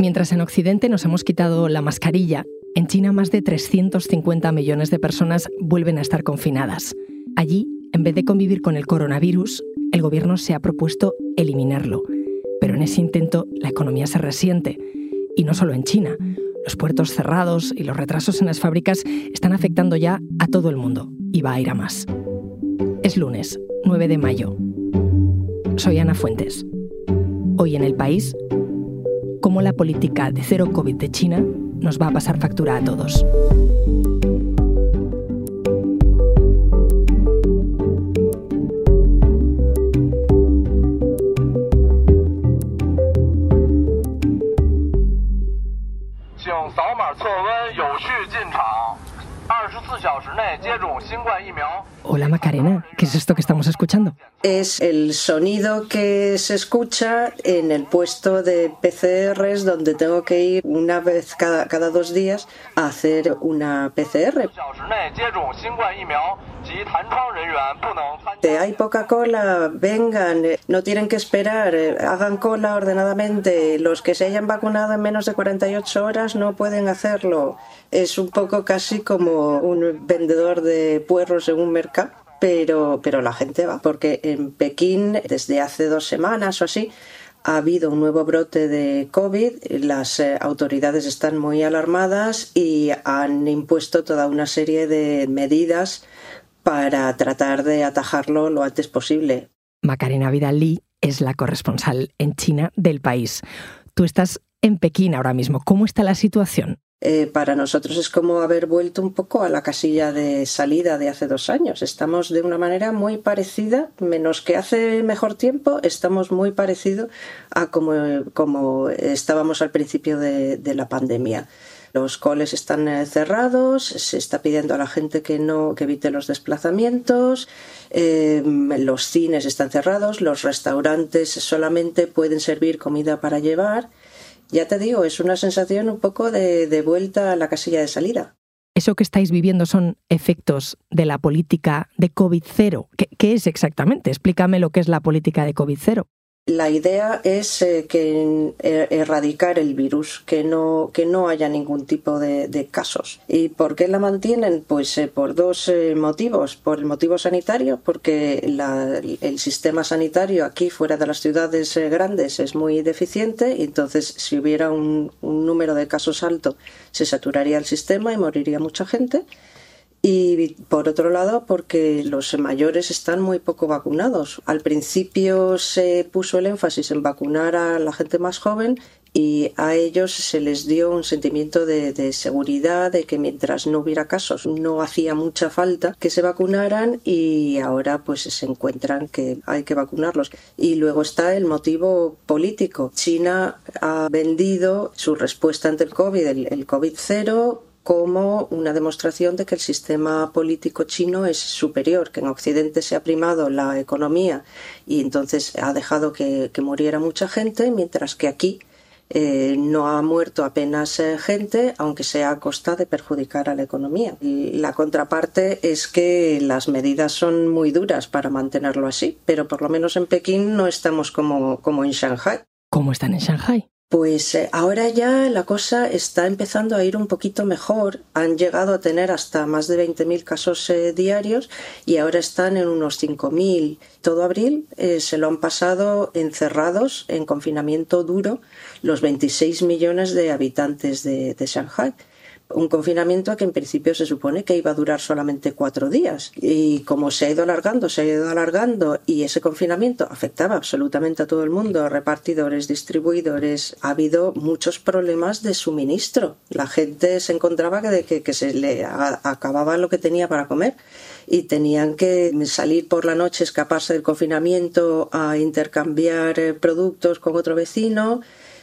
Mientras en Occidente nos hemos quitado la mascarilla, en China más de 350 millones de personas vuelven a estar confinadas. Allí, en vez de convivir con el coronavirus, el gobierno se ha propuesto eliminarlo. Pero en ese intento la economía se resiente. Y no solo en China. Los puertos cerrados y los retrasos en las fábricas están afectando ya a todo el mundo y va a ir a más. Es lunes, 9 de mayo. Soy Ana Fuentes. Hoy en el país, cómo la política de cero COVID de China nos va a pasar factura a todos. Hola Macarena, ¿qué es esto que estamos escuchando? Es el sonido que se escucha en el puesto de PCRs donde tengo que ir una vez cada, cada dos días a hacer una PCR. Hay poca cola, vengan, no tienen que esperar, hagan cola ordenadamente. Los que se hayan vacunado en menos de 48 horas no pueden hacerlo. Es un poco casi como un vendedor de puerros en un mercado pero, pero la gente va, porque en Pekín desde hace dos semanas o así ha habido un nuevo brote de COVID, las eh, autoridades están muy alarmadas y han impuesto toda una serie de medidas para tratar de atajarlo lo antes posible. Macarena Vidal es la corresponsal en China del país. Tú estás en Pekín ahora mismo. ¿Cómo está la situación? Eh, para nosotros es como haber vuelto un poco a la casilla de salida de hace dos años. Estamos de una manera muy parecida, menos que hace mejor tiempo, estamos muy parecidos a como, estábamos al principio de, la pandemia. Los coles están eh, cerrados, se está pidiendo a la gente que no que evite los desplazamientos, eh, los cines están cerrados, los restaurantes solamente pueden servir comida para llevar ya te digo, es una sensación un poco de, vuelta a la casilla de salida. ¿Eso que estáis viviendo son efectos de la política de COVID-0? ¿Qué, es exactamente? Explícame lo que es la política de COVID-0. La idea es eh, que er, erradicar el virus, que no, que no haya ningún tipo de, casos. ¿Y por qué la mantienen? Pues eh, por dos eh, motivos. Por el motivo sanitario, porque el sistema sanitario aquí fuera de las ciudades grandes es muy deficiente entonces si hubiera un número de casos alto se saturaría el sistema y moriría mucha gente y por otro lado porque los mayores están muy poco vacunados. Al principio se puso el énfasis en vacunar a la gente más joven y a ellos se les dio un sentimiento de, seguridad, de que mientras no hubiera casos no hacía mucha falta que se vacunaran y ahora pues se encuentran que hay que vacunarlos. Y luego está el motivo político. China ha vendido su respuesta ante el COVID, el, el COVID-0, como una demostración de que el sistema político chino es superior, que en Occidente se ha primado la economía y entonces ha dejado que, muriera mucha gente, mientras que aquí eh, no ha muerto apenas eh, gente, aunque sea a costa de perjudicar a la economía. La contraparte es que las medidas son muy duras para mantenerlo así, pero por lo menos en Pekín no estamos como, como en Shanghai. ¿Cómo están en Shanghai? Pues eh, ahora ya la cosa está empezando a ir un poquito mejor. Han llegado a tener hasta más de 20.000 casos eh, diarios y ahora están en unos 5.000. Todo abril eh, se lo han pasado encerrados en confinamiento duro los 26 millones de habitantes de, de Shanghai un confinamiento que en principio se supone que iba a durar solamente cuatro días. Y como se ha ido alargando, se ha ido alargando y ese confinamiento afectaba absolutamente a todo el mundo, repartidores, distribuidores, ha habido muchos problemas de suministro. La gente se encontraba que, que, se le acababa lo que tenía para comer y tenían que salir por la noche, escaparse del confinamiento a intercambiar eh, productos con otro vecino.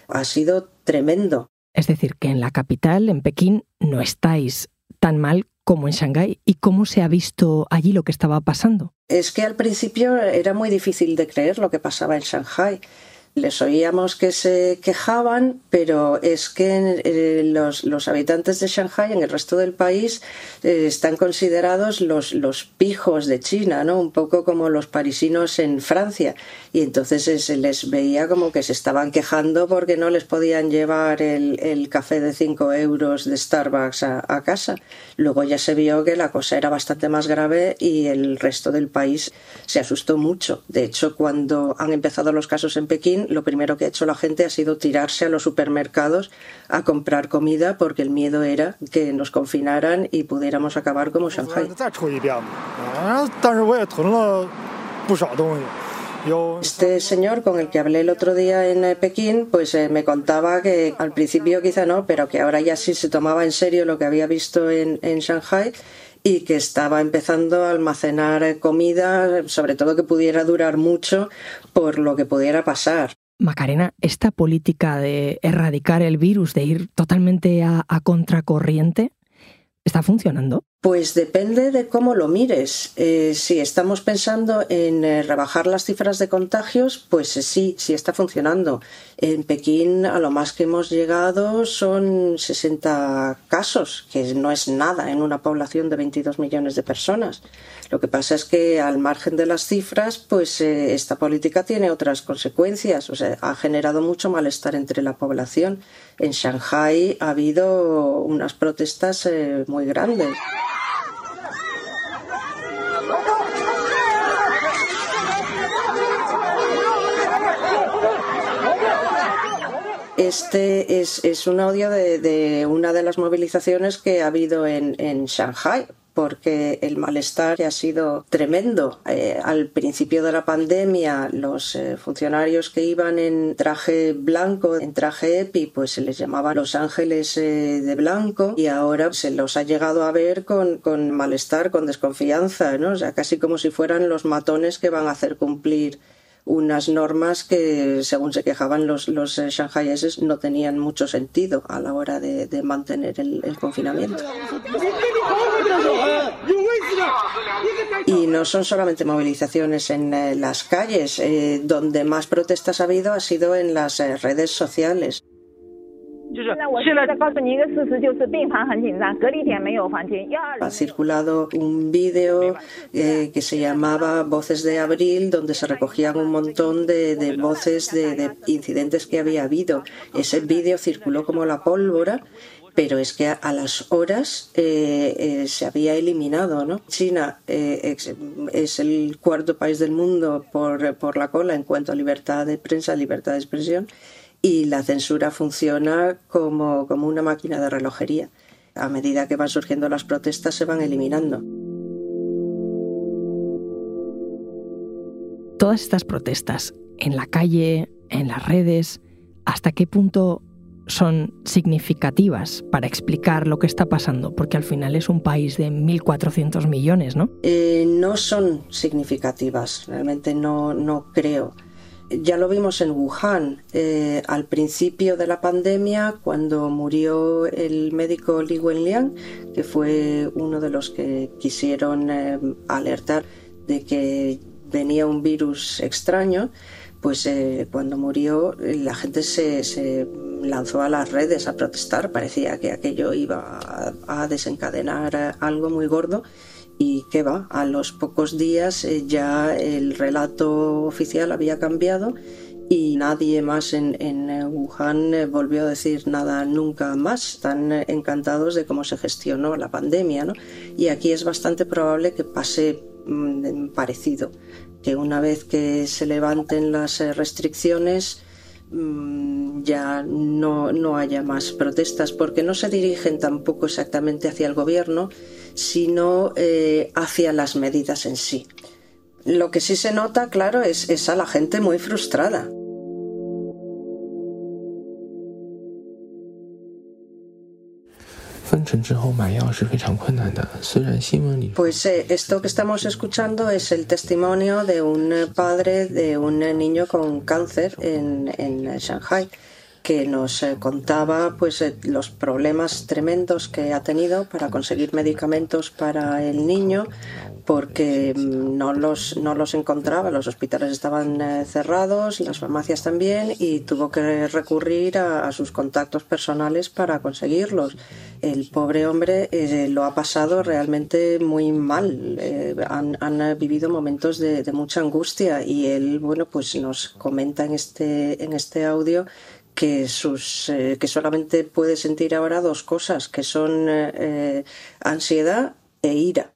Ha sido tremendo. Es decir, que en la capital, en Pekín, no estáis tan mal como en Shanghái y cómo se ha visto allí lo que estaba pasando. Es que al principio era muy difícil de creer lo que pasaba en Shanghái. Les oíamos que se quejaban, pero es que eh, los, los, habitantes de Shanghai en el resto del país eh, están considerados los, los pijos de China, ¿no? Un poco como los parisinos en Francia. Y entonces se les veía como que se estaban quejando porque no les podían llevar el, el café de 5 euros de Starbucks a, a casa. Luego ya se vio que la cosa era bastante más grave y el resto del país se asustó mucho. De hecho, cuando han empezado los casos en Pekín, lo primero que ha hecho la gente ha sido tirarse a los supermercados a comprar comida porque el miedo era que nos confinaran y pudiéramos acabar como Shanghai. Este señor con el que hablé el otro día en eh, Pekín, pues eh, me contaba que al principio quizá no, pero que ahora ya sí se tomaba en serio lo que había visto en, en Shanghai y que estaba empezando a almacenar eh, comida, sobre todo que pudiera durar mucho por lo que pudiera pasar. Macarena, esta política de erradicar el virus, de ir totalmente a, contracorriente, ¿está funcionando? Pues depende de cómo lo mires. Eh, si estamos pensando en eh, rebajar las cifras de contagios, pues eh, sí, sí está funcionando. En Pekín a lo más que hemos llegado son 60 casos, que no es nada en una población de 22 millones de personas. Lo que pasa es que al margen de las cifras, pues esta política tiene otras consecuencias. O sea, ha generado mucho malestar entre la población. En Shanghai ha habido unas protestas muy grandes. Este es, un audio de, una de las movilizaciones que ha habido en, en Shanghai porque el malestar ha sido tremendo. Eh, al principio de la pandemia, los eh, funcionarios que iban en traje blanco, en traje EPI, pues se les llamaba Los Ángeles eh, de Blanco y ahora se los ha llegado a ver con, con malestar, con desconfianza, ¿no? O sea, casi como si fueran los matones que van a hacer cumplir unas normas que, según se quejaban los, los eh, shanghaieses, no tenían mucho sentido a la hora de, mantener el, confinamiento. Y no son solamente movilizaciones en eh, las calles, eh, donde más protestas ha habido ha sido en las redes sociales. Ha circulado un vídeo eh, que se llamaba Voces de Abril, donde se recogían un montón de, voces de, incidentes que había habido. Ese vídeo circuló como la pólvora pero es que a, las horas eh, eh, se había eliminado. ¿no? China es, el cuarto país del mundo por, por la cola en cuanto a libertad de prensa, libertad de expresión, y la censura funciona como, una máquina de relojería. A medida que van surgiendo las protestas se van eliminando. Todas estas protestas, en la calle, en las redes, ¿hasta qué punto son significativas para explicar lo que está pasando? Porque al final es un país de 1.400 millones, ¿no? Eh, no son significativas, realmente no, no creo. Ya lo vimos en Wuhan eh, al principio de la pandemia, cuando murió el médico Li Wenliang, que fue uno de los que quisieron eh, alertar de que venía un virus extraño. Pues eh, cuando murió la gente se, lanzó a las redes a protestar, parecía que aquello iba a desencadenar algo muy gordo y qué va, a los pocos días eh, ya el relato oficial había cambiado y nadie más en, eh, Wuhan eh, volvió a decir nada nunca más. Están encantados de cómo se gestionó la pandemia, ¿no? Y aquí es bastante probable que pase mm, parecido, que una vez que se levanten las restricciones mm, ya no, no haya más protestas, porque no se dirigen tampoco exactamente hacia el gobierno, sino eh, hacia las medidas en sí. Lo que sí se nota, claro, es, es a la gente muy frustrada. Pues eh, esto que estamos escuchando es el testimonio de un padre de un niño con cáncer en, en Shanghai que nos eh, contaba pues eh, los problemas tremendos que ha tenido para conseguir medicamentos para el niño porque mm, no los, no los encontraba, los hospitales estaban eh, cerrados, las farmacias también, y tuvo que recurrir a, sus contactos personales para conseguirlos. El pobre hombre lo ha pasado realmente muy mal, han, han, vivido momentos de, de, mucha angustia y él, bueno, pues nos comenta en este, en este audio que, sus, eh, que solamente puede sentir ahora dos cosas, que son eh, eh, ansiedad e ira.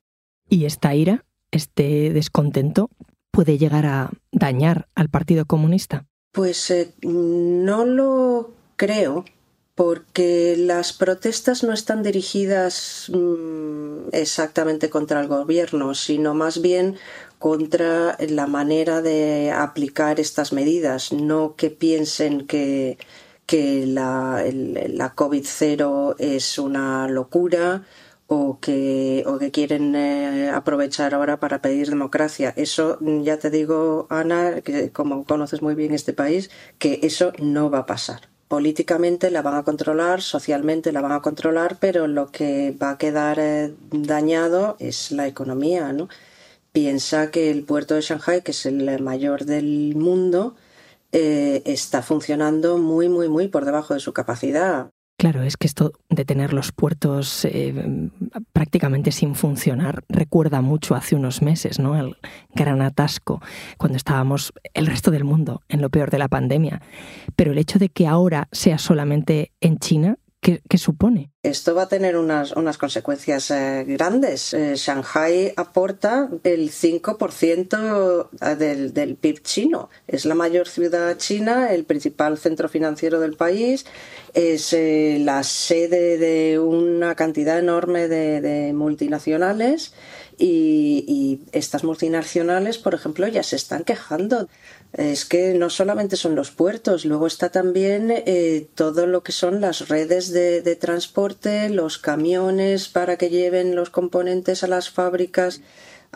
Y esta ira, este descontento, puede llegar a dañar al Partido Comunista. Pues no lo creo, porque las protestas no están dirigidas mm, exactamente contra el gobierno, sino más bien contra la manera de aplicar estas medidas, no que piensen que, que la, la COVID-0 es una locura o que, o que quieren eh, aprovechar ahora para pedir democracia. Eso, ya te digo, Ana, que como conoces muy bien este país, que eso no va a pasar. Políticamente la van a controlar, socialmente la van a controlar, pero lo que va a quedar eh, dañado es la economía, ¿no? piensa que el puerto de Shanghai, que es el mayor del mundo, eh, está funcionando muy, muy, muy por debajo de su capacidad. Claro, es que esto de tener los puertos eh, prácticamente sin funcionar recuerda mucho hace unos meses, ¿no? El gran atasco cuando estábamos el resto del mundo en lo peor de la pandemia. Pero el hecho de que ahora sea solamente en China ¿Qué, supone? Esto va a tener unas, unas consecuencias eh, grandes. Eh, Shanghai aporta el 5% del, del PIB chino. Es la mayor ciudad china, el principal centro financiero del país, es eh, la sede de una cantidad enorme de multinacionales y, estas multinacionales, por ejemplo, ya se están quejando es que no solamente son los puertos, luego está también eh, todo lo que son las redes de, transporte, los camiones para que lleven los componentes a las fábricas.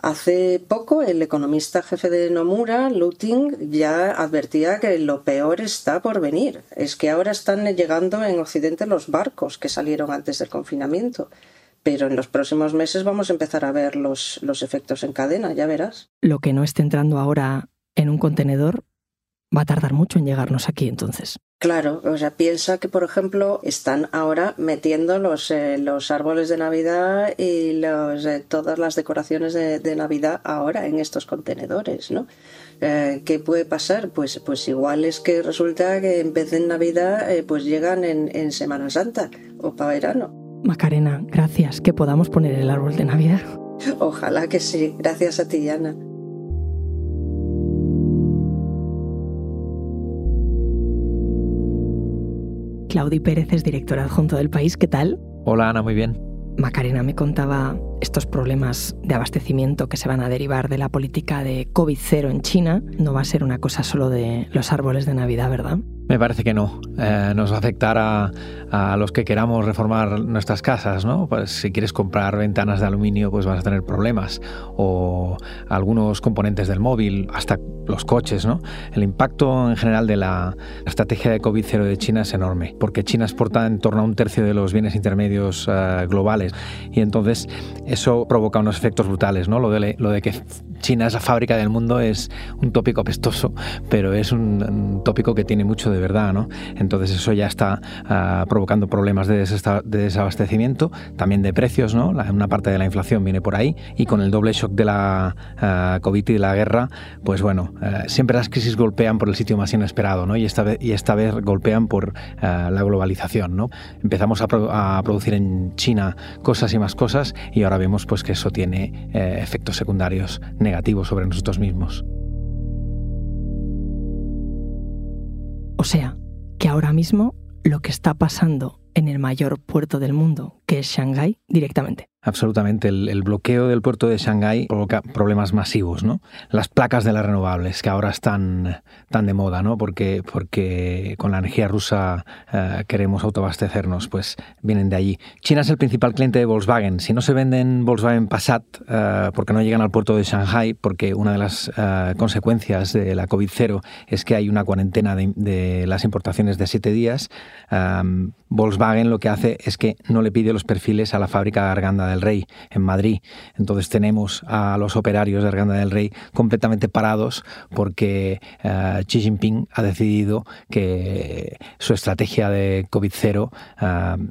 Hace poco el economista jefe de Nomura, Luting, ya advertía que lo peor está por venir. Es que ahora están llegando en Occidente los barcos que salieron antes del confinamiento. Pero en los próximos meses vamos a empezar a ver los, los efectos en cadena, ya verás. Lo que no esté entrando ahora en un contenedor va a tardar mucho en llegarnos aquí entonces. Claro, o sea, piensa que, por ejemplo, están ahora metiendo los, eh, los árboles de Navidad y los, eh, todas las decoraciones de, Navidad ahora en estos contenedores, ¿no? Eh, ¿Qué puede pasar? Pues, pues igual es que resulta que en vez de en Navidad, pues llegan en, en Semana Santa o para verano. Macarena, gracias. Que podamos poner el árbol de Navidad. Ojalá que sí. Gracias a ti, Ana. Claudi Pérez es directora adjunto del país. ¿Qué tal? Hola Ana, muy bien. Macarena me contaba estos problemas de abastecimiento que se van a derivar de la política de COVID-0 en China. No va a ser una cosa solo de los árboles de Navidad, ¿verdad? Me parece que no. Eh, nos va a afectar a, a, los que queramos reformar nuestras casas, ¿no? Pues si quieres comprar ventanas de aluminio, pues vas a tener problemas. O algunos componentes del móvil, hasta los coches, ¿no? El impacto en general de la estrategia de COVID-0 de China es enorme, porque China exporta en torno a un tercio de los bienes intermedios eh, globales. Y entonces eso provoca unos efectos brutales, ¿no? Lo de, lo de que China es la fábrica del mundo es un tópico apestoso, pero es un, tópico que tiene mucho de verdad, ¿no? Entonces eso ya está ah, provocando problemas de, desabastecimiento, también de precios, ¿no? una parte de la inflación viene por ahí y con el doble shock de la ah, COVID y de la guerra, pues bueno, ah, siempre las crisis golpean por el sitio más inesperado, ¿no? Y esta vez, y esta vez golpean por la globalización, ¿no? Empezamos a, producir en China cosas y más cosas y ahora vemos pues que eso tiene eh, efectos secundarios sobre nosotros mismos. O sea, que ahora mismo lo que está pasando en el mayor puerto del mundo, que es Shanghái, directamente. Absolutamente. El, bloqueo del puerto de Shanghái provoca problemas masivos, ¿no? Las placas de las renovables, que ahora están tan de moda, ¿no? Porque, porque con la energía rusa eh, queremos autoabastecernos, pues vienen de allí. China es el principal cliente de Volkswagen. Si no se venden Volkswagen Passat eh, porque no llegan al puerto de Shanghai, porque una de las eh, consecuencias de la COVID-0 es que hay una cuarentena de, las importaciones de siete días, Volkswagen lo que hace es que no le pide los perfiles a la fábrica de Arganda del Rey en Madrid. Entonces tenemos a los operarios de Arganda del Rey completamente parados porque uh, Xi Jinping ha decidido que su estrategia de COVID-0 uh,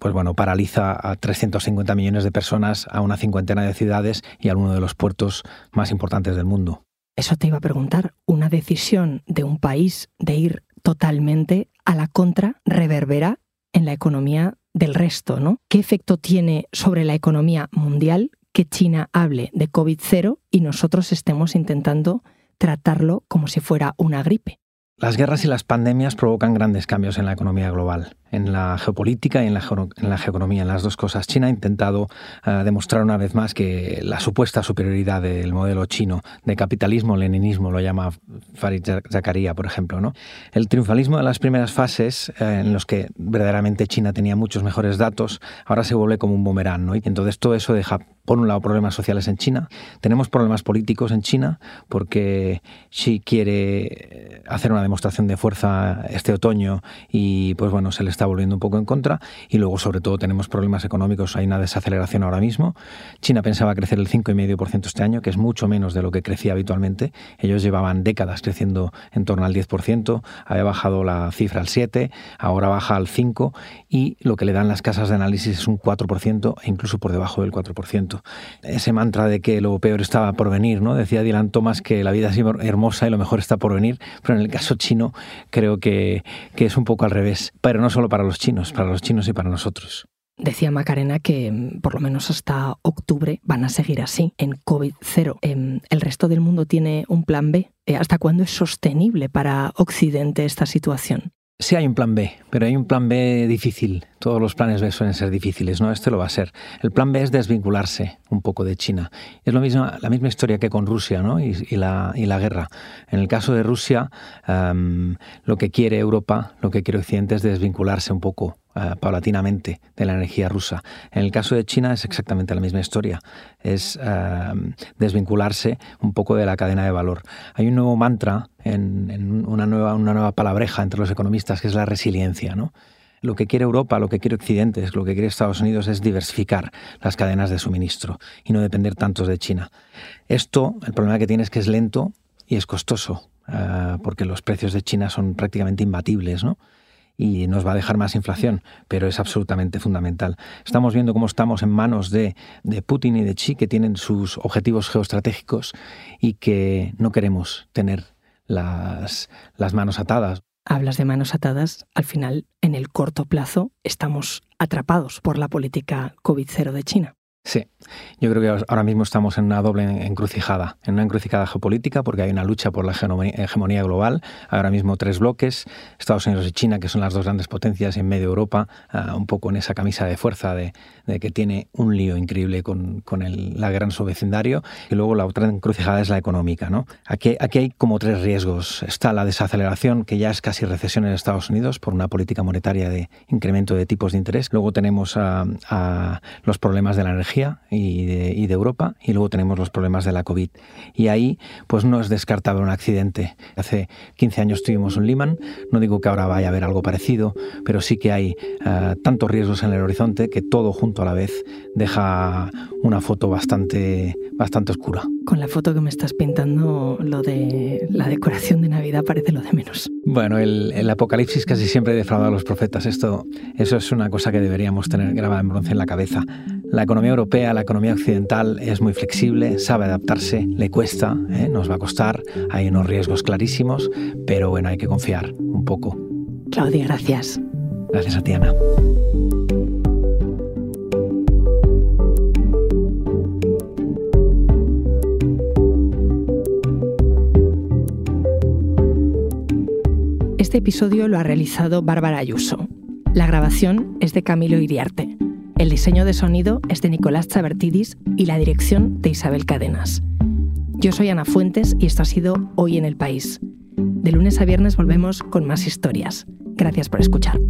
pues bueno, paraliza a 350 millones de personas, a una cincuentena de ciudades y a uno de los puertos más importantes del mundo. Eso te iba a preguntar. Una decisión de un país de ir totalmente a la contra reverbera en la economía del resto, ¿no? ¿Qué efecto tiene sobre la economía mundial que China hable de COVID-0 y nosotros estemos intentando tratarlo como si fuera una gripe? Las guerras y las pandemias provocan grandes cambios en la economía global en la geopolítica y en la, en geoeconomía, en las dos cosas. China ha intentado eh, demostrar una vez más que la supuesta superioridad del modelo chino de capitalismo, leninismo, lo llama Farid Zakaria, por ejemplo. ¿no? El triunfalismo de las primeras fases, eh, en los que verdaderamente China tenía muchos mejores datos, ahora se vuelve como un boomerang. ¿no? Y entonces todo eso deja, por un lado, problemas sociales en China. Tenemos problemas políticos en China, porque Xi quiere eh, hacer una demostración de fuerza este otoño y, pues bueno, se le está volviendo un poco en contra y luego sobre todo tenemos problemas económicos, hay una desaceleración ahora mismo. China pensaba crecer el 5,5% este año, que es mucho menos de lo que crecía habitualmente. Ellos llevaban décadas creciendo en torno al 10%, había bajado la cifra al 7, ahora baja al 5 y lo que le dan las casas de análisis es un 4% e incluso por debajo del 4%. Ese mantra de que lo peor estaba por venir, ¿no? Decía Dylan Thomas que la vida es hermosa y lo mejor está por venir, pero en el caso chino creo que, que es un poco al revés, pero no solo para los chinos, para los chinos y para nosotros. Decía Macarena que mm, por lo menos hasta octubre van a seguir así, en COVID-0. Em, ¿El resto del mundo tiene un plan B? Eh, ¿Hasta cuándo es sostenible para Occidente esta situación? Sí hay un plan B, pero hay un plan B difícil. Todos los planes B suelen ser difíciles, ¿no? Este lo va a ser. El plan B es desvincularse un poco de China. Es lo mismo, la misma historia que con Rusia ¿no? y, la, y la guerra. En el caso de Rusia, em, lo que quiere Europa, lo que quiere Occidente es desvincularse un poco eh, paulatinamente de la energía rusa. En el caso de China es exactamente la misma historia, es eh, desvincularse un poco de la cadena de valor. Hay un nuevo mantra, en, una, nueva, una nueva palabreja entre los economistas, que es la resiliencia. ¿no? Lo que quiere Europa, lo que quiere Occidente, lo que quiere Estados Unidos es diversificar las cadenas de suministro y no depender tanto de China. Esto, el problema que tiene es que es lento y es costoso, eh, porque los precios de China son prácticamente imbatibles, ¿no? Y nos va a dejar más inflación, pero es absolutamente fundamental. Estamos viendo cómo estamos en manos de, de Putin y de Xi, que tienen sus objetivos geoestratégicos y que no queremos tener las, las manos atadas. Hablas de manos atadas, al final, en el corto plazo, estamos atrapados por la política COVID-0 de China. Sí, yo creo que ahora mismo estamos en una doble encrucijada, en una encrucijada geopolítica porque hay una lucha por la hegemonía global, ahora mismo tres bloques, Estados Unidos y China, que son las dos grandes potencias, en medio Europa, ah, un poco en esa camisa de fuerza de, que tiene un lío increíble con, la guerra en su vecindario, y luego la otra encrucijada es la económica. ¿no? Aquí, aquí hay como tres riesgos. Está la desaceleración, que ya es casi recesión en Estados Unidos por una política monetaria de incremento de tipos de interés. Luego tenemos a los problemas de la energía y de, Europa y luego tenemos los problemas de la COVID. Y ahí pues no es descartable un accidente. Hace 15 años tuvimos un Lehman, no digo que ahora vaya a haber algo parecido, pero sí que hay eh, tantos riesgos en el horizonte que todo junto a la vez deja una foto bastante, bastante oscura. Con la foto que me estás pintando, lo de la decoración de Navidad parece lo de menos. Bueno, el, el apocalipsis casi siempre defrauda a los profetas. Esto, eso es una cosa que deberíamos tener grabada en bronce en la cabeza. La economía europea, la economía occidental es muy flexible, sabe adaptarse, le cuesta, ¿eh? nos va a costar, hay unos riesgos clarísimos, pero bueno, hay que confiar un poco. Claudia, gracias. Gracias a ti, Ana. Este episodio lo ha realizado Bárbara Ayuso. La grabación es de Camilo Iriarte. El diseño de sonido es de Nicolás Chabertidis y la dirección de Isabel Cadenas. Yo soy Ana Fuentes y esto ha sido Hoy en el País. De lunes a viernes volvemos con más historias. Gracias por escuchar.